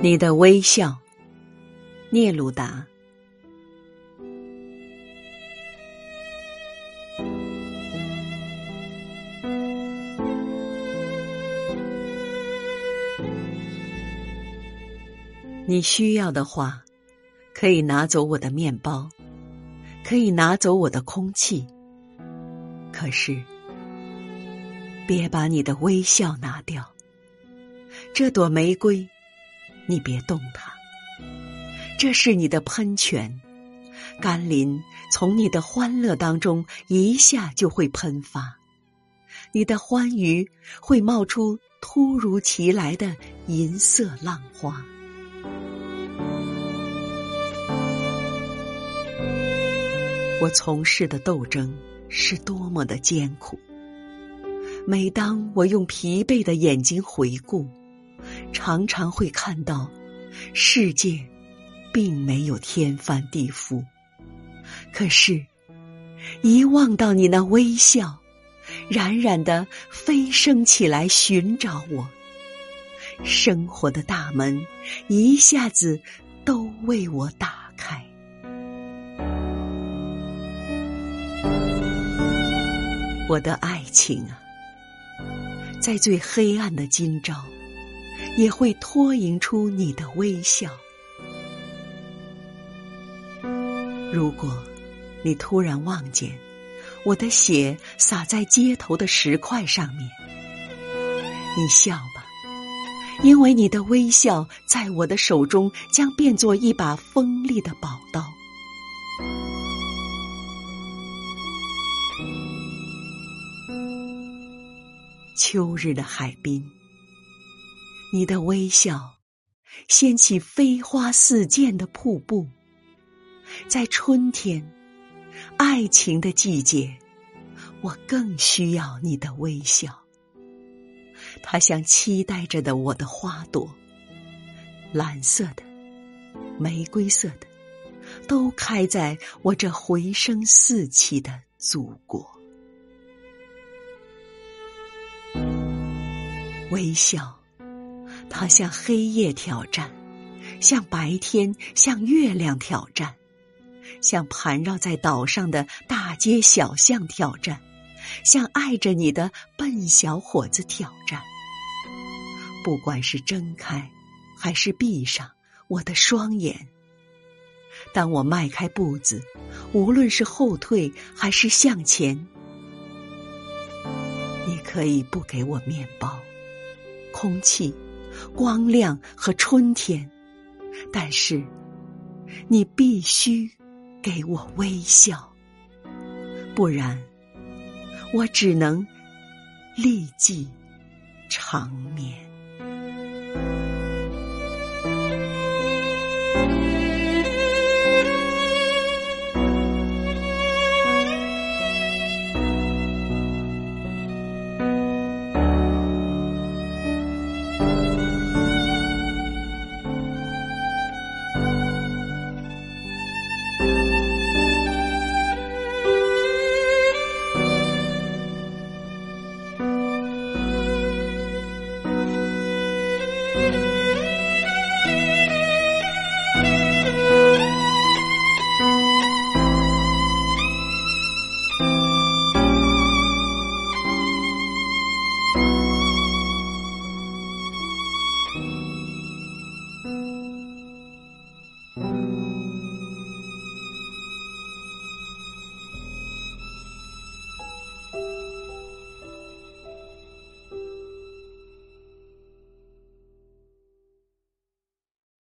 你的微笑，聂鲁达。你需要的话，可以拿走我的面包，可以拿走我的空气，可是，别把你的微笑拿掉。这朵玫瑰。你别动它，这是你的喷泉，甘霖从你的欢乐当中一下就会喷发，你的欢愉会冒出突如其来的银色浪花。我从事的斗争是多么的艰苦，每当我用疲惫的眼睛回顾。常常会看到，世界并没有天翻地覆。可是，一望到你那微笑，冉冉的飞升起来寻找我，生活的大门一下子都为我打开。我的爱情啊，在最黑暗的今朝。也会脱颖出你的微笑。如果你突然望见我的血洒在街头的石块上面，你笑吧，因为你的微笑在我的手中将变作一把锋利的宝刀。秋日的海滨。你的微笑，掀起飞花似溅的瀑布。在春天，爱情的季节，我更需要你的微笑。它像期待着的我的花朵，蓝色的，玫瑰色的，都开在我这回声四起的祖国。微笑。它向黑夜挑战，向白天、向月亮挑战，向盘绕在岛上的大街小巷挑战，向爱着你的笨小伙子挑战。不管是睁开，还是闭上我的双眼，当我迈开步子，无论是后退还是向前，你可以不给我面包、空气。光亮和春天，但是你必须给我微笑，不然我只能立即长眠。Música